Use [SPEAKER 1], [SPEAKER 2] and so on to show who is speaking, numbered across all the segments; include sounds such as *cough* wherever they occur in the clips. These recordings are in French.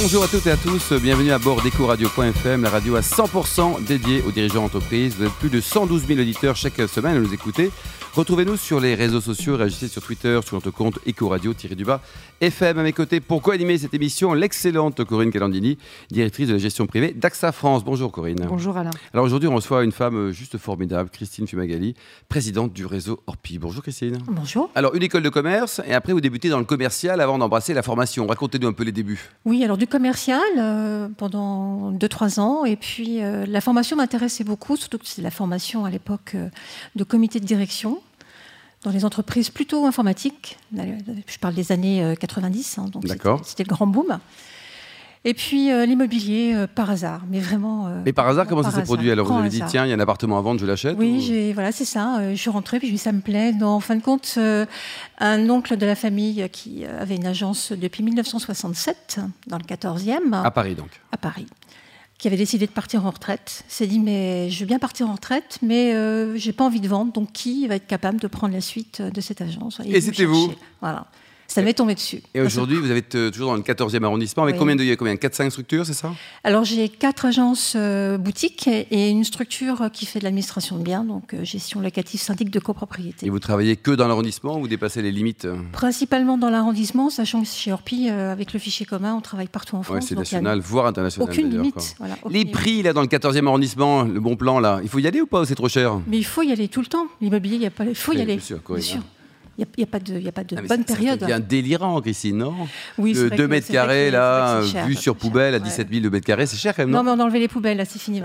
[SPEAKER 1] Bonjour à toutes et à tous, bienvenue à bord d'Ecoradio.fm, la radio à 100% dédiée aux dirigeants d'entreprise. Vous êtes plus de 112 000 auditeurs chaque semaine à nous écouter. Retrouvez-nous sur les réseaux sociaux, réagissez sur Twitter, sur notre compte Ecoradio-du-bas FM. À mes côtés, pour co-animer cette émission, l'excellente Corinne Calandini, directrice de la gestion privée d'AXA France. Bonjour Corinne.
[SPEAKER 2] Bonjour Alain.
[SPEAKER 1] Alors aujourd'hui, on reçoit une femme juste formidable, Christine Fumagali, présidente du réseau Orpi. Bonjour Christine.
[SPEAKER 2] Bonjour.
[SPEAKER 1] Alors une école de commerce, et après vous débutez dans le commercial avant d'embrasser la formation. Racontez-nous un peu les débuts.
[SPEAKER 2] Oui, alors du commercial euh, pendant 2-3 ans, et puis euh, la formation m'intéressait beaucoup, surtout que c'est la formation à l'époque euh, de comité de direction dans les entreprises plutôt informatiques. Je parle des années 90, hein, donc c'était le grand boom. Et puis euh, l'immobilier euh, par hasard, mais vraiment.
[SPEAKER 1] Euh, mais par hasard, comment ça s'est produit Alors vous avez dit tiens, il y a un appartement à vendre, je l'achète
[SPEAKER 2] Oui, voilà, c'est ça. je suis rentrée, puis je ça me plaît. en fin de compte, un oncle de la famille qui avait une agence depuis 1967 dans le 14e.
[SPEAKER 1] À Paris donc.
[SPEAKER 2] À Paris qui avait décidé de partir en retraite, s'est dit mais je veux bien partir en retraite, mais je j'ai pas envie de vendre, donc qui va être capable de prendre la suite de cette agence?
[SPEAKER 1] Et, Et c'était vous?
[SPEAKER 2] Voilà. Ça m'est tombé dessus.
[SPEAKER 1] Et aujourd'hui, vous êtes euh, toujours dans le 14e arrondissement. Avec combien de y a combien 4-5 structures, c'est ça?
[SPEAKER 2] Alors j'ai quatre agences euh, boutiques et une structure qui fait de l'administration de biens, donc euh, gestion locative, syndic de copropriété.
[SPEAKER 1] Et vous travaillez que dans l'arrondissement ou vous dépassez les limites?
[SPEAKER 2] Principalement dans l'arrondissement, sachant que chez Orpi, avec le fichier commun, on travaille partout en France.
[SPEAKER 1] Ouais, c'est national, voire international.
[SPEAKER 2] Aucune limite. Voilà,
[SPEAKER 1] les prix là dans le 14e arrondissement, le bon plan là, il faut y aller ou pas C'est trop cher?
[SPEAKER 2] Mais il faut y aller tout le temps. L'immobilier, il y a pas, il faut y aller. Bien sûr. Bien sûr. Il n'y a, pas de, y a pas de bonne période.
[SPEAKER 1] C'est un délirant, Christine, non Oui, le 2 mètres carrés, là, vu sur poubelle à 17 000 de mètres carrés, c'est cher quand même,
[SPEAKER 2] non Non, mais on a enlevé les poubelles, là, c'est fini.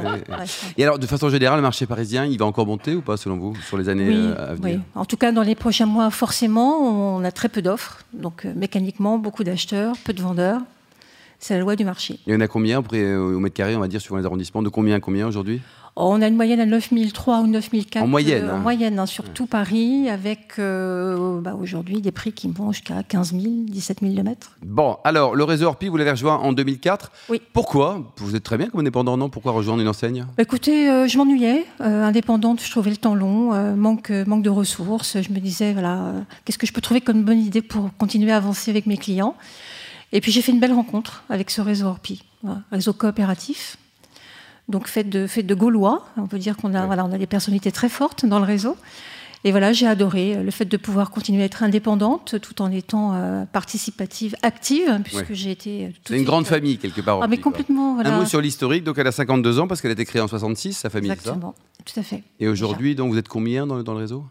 [SPEAKER 1] Et alors, de façon générale, le marché parisien, il va encore monter ou pas, selon vous, sur les années euh, à venir
[SPEAKER 2] Oui, en tout cas, dans les prochains mois, forcément, on a très peu d'offres. Donc, euh, mécaniquement, beaucoup d'acheteurs, peu de vendeurs. C'est la loi du marché.
[SPEAKER 1] Il y en a combien au mètre carré, on va dire, sur les arrondissements De combien à combien aujourd'hui?
[SPEAKER 2] On a une moyenne à 9003 ou 9004.
[SPEAKER 1] En moyenne
[SPEAKER 2] euh, En
[SPEAKER 1] hein.
[SPEAKER 2] moyenne, hein, sur tout Paris, avec euh, bah, aujourd'hui des prix qui vont jusqu'à 15 000, 17 000 le mètre.
[SPEAKER 1] Bon, alors, le réseau Orpi, vous l'avez rejoint en 2004.
[SPEAKER 2] Oui.
[SPEAKER 1] Pourquoi? Vous êtes très bien comme indépendant, non? Pourquoi rejoindre une enseigne?
[SPEAKER 2] Bah, Écoutez, euh, je m'ennuyais. indépendante, je trouvais le temps long, manque, manque de ressources. Je me disais, voilà, qu'est-ce que je peux trouver comme bonne idée pour continuer à avancer avec mes clients? Et puis j'ai fait une belle rencontre avec ce réseau Orpi, réseau coopératif donc fait de, fait de Gaulois. On peut dire qu'on a, voilà, on a des personnalités très fortes dans le réseau. Et voilà, j'ai adoré le fait de pouvoir continuer à être indépendante tout en étant euh, participative, active, puisque j'ai été.
[SPEAKER 1] Euh, C'est une grande euh, famille, quelque part.
[SPEAKER 2] Ah, mais complètement.
[SPEAKER 1] Un mot sur l'historique. Donc, elle a 52 ans parce qu'elle a été créée en 66, sa famille.
[SPEAKER 2] Exactement, tout à fait.
[SPEAKER 1] Et aujourd'hui, donc, vous êtes combien dans, dans le réseau?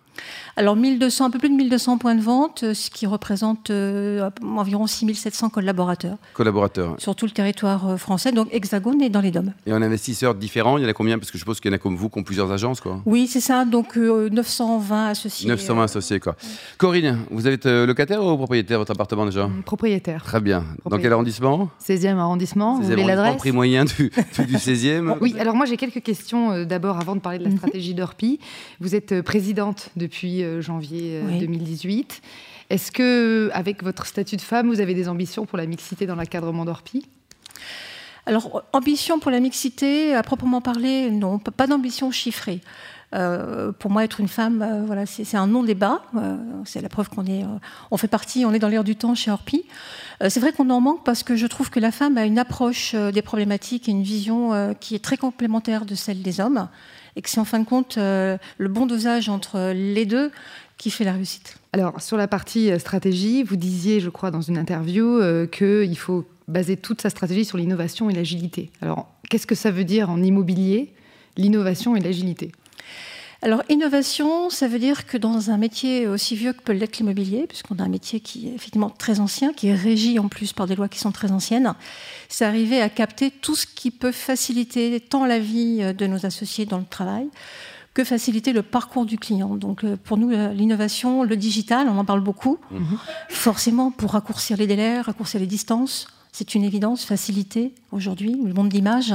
[SPEAKER 2] Alors 1200, un peu plus de 1200 points de vente, euh, ce qui représente euh, environ 6700 collaborateurs.
[SPEAKER 1] Collaborateurs.
[SPEAKER 2] Sur tout le territoire euh, français, donc Hexagone et dans les DOM.
[SPEAKER 1] Et en investisseurs différents, il y en a combien? Parce que je suppose qu'il y en a comme vous qui ont plusieurs agences, quoi.
[SPEAKER 2] Oui, c'est ça, donc 920 associés.
[SPEAKER 1] 920 associés, quoi. Corinne, vous êtes locataire ou propriétaire de votre appartement déjà?
[SPEAKER 3] Propriétaire.
[SPEAKER 1] Très bien. Dans quel arrondissement?
[SPEAKER 3] 16e arrondissement. 16e vous voulez l'adresse?
[SPEAKER 1] prix moyen du, *laughs* du 16e.
[SPEAKER 3] oui, alors moi j'ai quelques questions d'abord avant de parler de la mhm. stratégie d'Orpi. Vous êtes présidente depuis janvier 2018. Euh, Est-ce que, avec votre statut de femme, vous avez des ambitions pour la mixité dans l'encadrement d'Orpi?
[SPEAKER 2] Alors, ambition pour la mixité, à proprement parler, non, pas d'ambition chiffrée. Euh, pour moi, être une femme, euh, voilà, c'est un non-débat. c'est la preuve qu'on est, on fait partie, on est dans l'air du temps chez Orpi. c'est vrai qu'on en manque parce que je trouve que la femme a une approche des problématiques et une vision qui est très complémentaire de celle des hommes, et que c'est en fin de compte le bon dosage entre les deux qui fait la réussite
[SPEAKER 3] Alors, sur la partie euh, stratégie, vous disiez, je crois, dans une interview, euh, qu'il faut baser toute sa stratégie sur l'innovation et l'agilité. Alors, qu'est-ce que ça veut dire en immobilier, l'innovation et l'agilité?
[SPEAKER 2] Alors, innovation, ça veut dire que dans un métier aussi vieux que peut l'être l'immobilier, puisqu'on a un métier qui est effectivement très ancien, qui est régi en plus par des lois qui sont très anciennes, c'est arriver à capter tout ce qui peut faciliter tant la vie de nos associés dans le travail que faciliter le parcours du client. Donc euh, pour nous, l'innovation, le digital, on en parle beaucoup, mhm. forcément pour raccourcir les délais, raccourcir les distances, c'est une évidence, faciliter aujourd'hui, le monde d'image,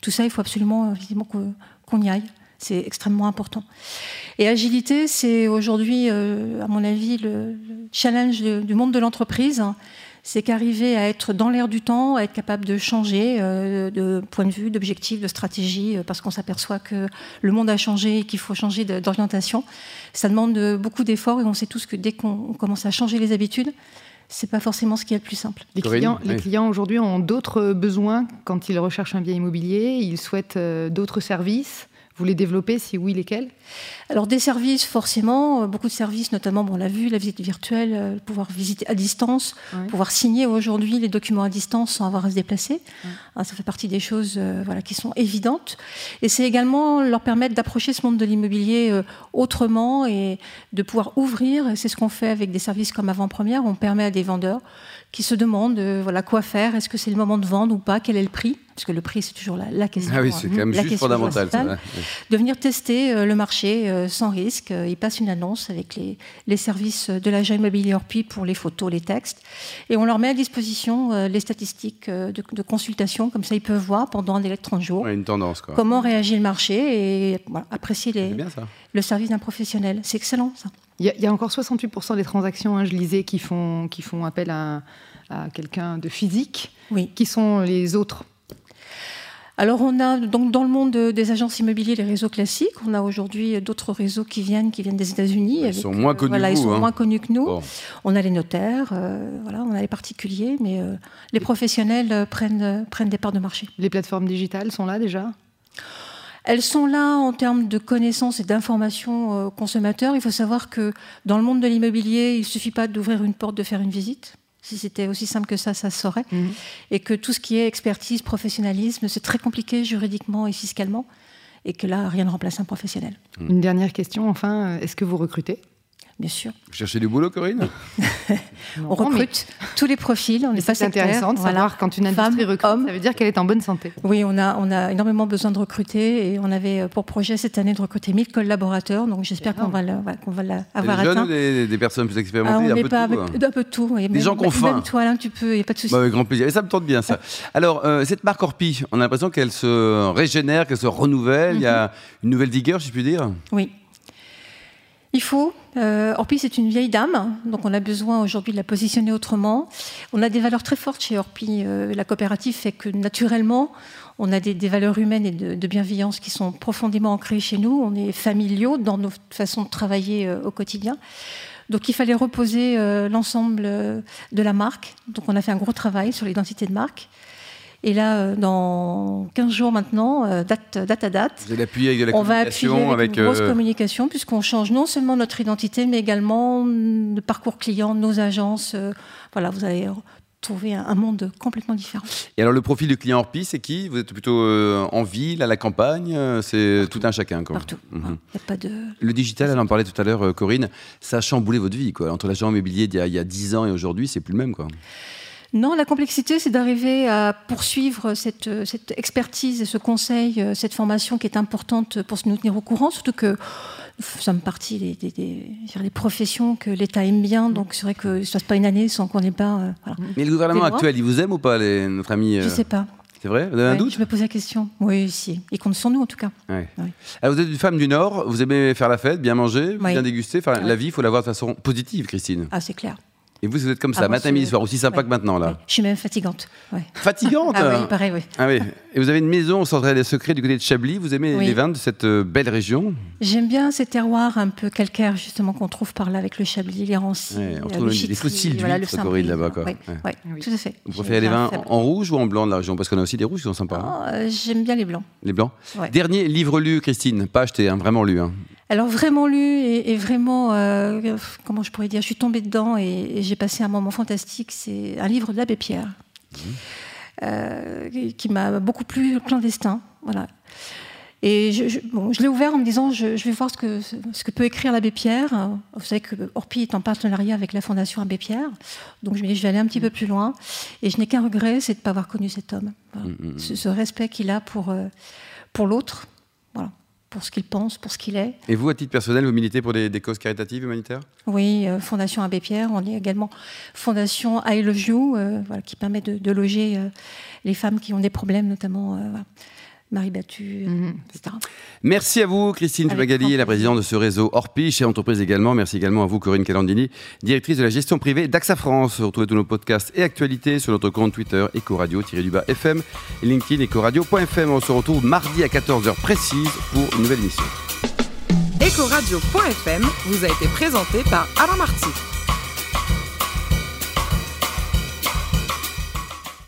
[SPEAKER 2] tout ça, il faut absolument évidemment qu'on y aille. C'est extrêmement important. Et agilité, c'est aujourd'hui, euh, à mon avis, le challenge du monde de l'entreprise c'est qu'arriver à être dans l'air du temps, à être capable de changer euh, de point de vue, d'objectif, de stratégie, euh, parce qu'on s'aperçoit que le monde a changé et qu'il faut changer d'orientation, ça demande beaucoup d'efforts et on sait tous que dès qu'on commence à changer les habitudes, c'est pas forcément ce qui est le plus simple.
[SPEAKER 3] Les clients, les clients aujourd'hui ont d'autres besoins quand ils recherchent un bien immobilier, ils souhaitent d'autres services. Vous les développez Si oui, lesquels?
[SPEAKER 2] Alors des services, forcément, euh, beaucoup de services, notamment, bon, on l'a vu, la visite virtuelle, euh, pouvoir visiter à distance, pouvoir signer aujourd'hui les documents à distance sans avoir à se déplacer. Ah, ça fait partie des choses euh, voilà, qui sont évidentes. Et c'est également leur permettre d'approcher ce monde de l'immobilier autrement et de pouvoir ouvrir. C'est ce qu'on fait avec des services comme Avant-Première. On permet à des vendeurs qui se demandent voilà, quoi faire. Est-ce que c'est le moment de vendre ou pas Quel est le prix parce que le prix, c'est toujours la, question.
[SPEAKER 1] Ah oui, c'est quand même juste fondamental.
[SPEAKER 2] De venir tester euh, le marché euh, sans risque. Euh, ils passent une annonce avec les, les services de l'agent immobilier Orpi pour les photos, les textes. Et on leur met à disposition les statistiques de, consultation. Comme ça, ils peuvent voir pendant les 30 jours
[SPEAKER 1] une tendance, quoi.
[SPEAKER 2] comment réagit le marché et apprécier les, le service d'un professionnel. C'est excellent, ça.
[SPEAKER 3] Il y, a encore 68% des transactions, hein, je lisais, qui font, qui font appel à, à quelqu'un de physique.
[SPEAKER 2] Oui.
[SPEAKER 3] Qui sont les autres?
[SPEAKER 2] Alors on a donc dans le monde des agences immobilières les réseaux classiques. On a aujourd'hui d'autres réseaux qui viennent, qui viennent des États-Unis.
[SPEAKER 1] Ils sont moins connus.
[SPEAKER 2] ils sont
[SPEAKER 1] hein.
[SPEAKER 2] moins connus que nous. On a les notaires, euh, voilà, on a les particuliers, mais euh, les professionnels euh, prennent prennent des parts de marché.
[SPEAKER 3] Les plateformes digitales sont là déjà?
[SPEAKER 2] Elles sont là en termes de connaissances et d'informations consommateurs. Il faut savoir que dans le monde de l'immobilier, il ne suffit pas d'ouvrir une porte, de faire une visite. Si c'était aussi simple que ça, ça se saurait. Mhm. Et que tout ce qui est expertise, professionnalisme, c'est très compliqué juridiquement et fiscalement. Et que là, rien ne remplace un professionnel.
[SPEAKER 3] Une dernière question, enfin, est-ce que vous recrutez?
[SPEAKER 2] Bien sûr.
[SPEAKER 1] Vous cherchez du boulot, Corinne *laughs*
[SPEAKER 2] On recrute tous les profils, on n'est pas
[SPEAKER 3] C'est intéressant de savoir quand une industrie recrute, ça veut dire qu'elle est en bonne santé.
[SPEAKER 2] Oui, on a, on a énormément besoin de recruter et on avait euh, pour projet cette année de recruter 1000 collaborateurs, donc j'espère qu'on va, qu'on va l'avoir
[SPEAKER 1] atteint.
[SPEAKER 2] Des
[SPEAKER 1] jeunes des, personnes plus expérimentées
[SPEAKER 2] ah,
[SPEAKER 1] un, peu
[SPEAKER 2] pas
[SPEAKER 1] tout,
[SPEAKER 2] avec, un peu de tout.
[SPEAKER 1] Des gens qu'on faim.
[SPEAKER 2] Même toi, tu peux, il n'y a pas de souci.
[SPEAKER 1] Bah, avec grand plaisir. Et ça me tente bien, ça. Alors, euh, cette marque Orpi, on a l'impression qu'elle se régénère, qu'elle se renouvelle, il y a mhm. une nouvelle vigueur, si je puis dire
[SPEAKER 2] Oui. Il faut. Euh, Orpi, c'est une vieille dame, donc on a besoin aujourd'hui de la positionner autrement. On a des valeurs très fortes chez Orpi. Euh, la coopérative fait que naturellement, on a des, valeurs humaines et de, bienveillance qui sont profondément ancrées chez nous. On est familiaux dans nos façons de travailler euh, au quotidien. Donc il fallait reposer l'ensemble de la marque. Donc on a fait un gros travail sur l'identité de marque. Et là, euh, dans 15 jours maintenant, euh, date, date à date,
[SPEAKER 1] Vous allez appuyer avec de la on va appuyer
[SPEAKER 2] avec, une grosse euh, communication, puisqu'on change non seulement notre identité, mais également le parcours client, nos agences. voilà, vous allez trouver un monde complètement différent.
[SPEAKER 1] Et alors le profil du client Orpi, c'est qui? Vous êtes plutôt en ville, à la campagne C'est tout un chacun quoi.
[SPEAKER 2] Partout. Mhm. a pas de...
[SPEAKER 1] Le digital, elle en parlait tout à l'heure, Corinne, ça a chamboulé votre vie. Quoi. Entre l'agent immobilier d'il y, a 10 ans et aujourd'hui, c'est plus le même. Quoi.
[SPEAKER 2] Non, la complexité, c'est d'arriver à poursuivre cette, expertise et ce conseil, euh, cette formation qui est importante pour nous tenir au courant, surtout que nous sommes partis des, des, professions que l'État aime bien, donc c'est vrai que ne se passe pas une année sans qu'on n'ait pas. Euh,
[SPEAKER 1] Mais le gouvernement actuel, il vous aime ou pas, notre ami
[SPEAKER 2] Je ne sais pas.
[SPEAKER 1] C'est vrai? Vous avez un doute?
[SPEAKER 2] Je me pose la question. Oui, si. Il compte sur nous, en tout cas.
[SPEAKER 1] Alors, vous êtes une femme du Nord, vous aimez faire la fête, bien manger, bien déguster. Enfin, La vie, il faut la voir de façon positive, Christine.
[SPEAKER 2] Ah, c'est clair.
[SPEAKER 1] Et vous, vous êtes comme ça, ah, matin, midi, soir, aussi sympa que maintenant, là
[SPEAKER 2] Je suis même fatigante.
[SPEAKER 1] Fatigante
[SPEAKER 2] Ah oui, pareil, oui.
[SPEAKER 1] Ah oui. Et vous avez une maison au centre des secrets du côté de Chablis. Vous aimez les vins de cette euh, belle région
[SPEAKER 2] J'aime bien ces terroirs un peu calcaires, justement, qu'on trouve par là avec le Chablis, les rancis.
[SPEAKER 1] on trouve des fossiles d'huîtres, voilà, là-bas. Quoi.
[SPEAKER 2] Oui, tout à fait.
[SPEAKER 1] Vous préférez les vins en, rouge ou en blanc de la région? Parce qu'on a aussi des rouges qui sont sympas.
[SPEAKER 2] Hein. Oh, euh, j'aime bien les blancs.
[SPEAKER 1] Les blancs Dernier livre lu, Christine. Pas acheté, hein, vraiment lu. Hein.
[SPEAKER 2] Alors vraiment lu et, vraiment, euh, comment je pourrais dire, je suis tombée dedans et, j'ai passé un moment fantastique. C'est un livre de l'abbé Pierre mmh. euh, qui m'a beaucoup plu, clandestin. Voilà. Et je, l'ai ouvert en me disant, je, vais voir ce que, ce que peut écrire l'abbé Pierre. Vous savez que Orpi est en partenariat avec la Fondation Abbé Pierre. Donc je me dis, je vais aller un petit peu plus loin. Et je n'ai qu'un regret, c'est de ne pas avoir connu cet homme. Mmh, mmh, ce, respect qu'il a pour, euh, pour l'autre. Pour ce qu'il pense, pour ce qu'il est.
[SPEAKER 1] Et vous, à titre personnel, vous militez pour des, causes caritatives, humanitaires?
[SPEAKER 2] Oui, euh, Fondation Abbé Pierre. On est également Fondation I Love You, euh, voilà, qui permet de, loger euh, les femmes qui ont des problèmes, notamment Marie Battu, mhm. etc.
[SPEAKER 1] Merci à vous, Christine Fumagali, la présidente de ce réseau Orpi, chez Entreprise également. Merci également à vous, Corinne Calandini, directrice de la gestion privée d'AXA France. Retrouvez tous nos podcasts et actualités sur notre compte Twitter Ecoradio-FM et LinkedIn Ecoradio.fm. On se retrouve mardi à 14h précise pour une nouvelle émission.
[SPEAKER 4] Ecoradio.fm vous a été présenté par Alain Marty.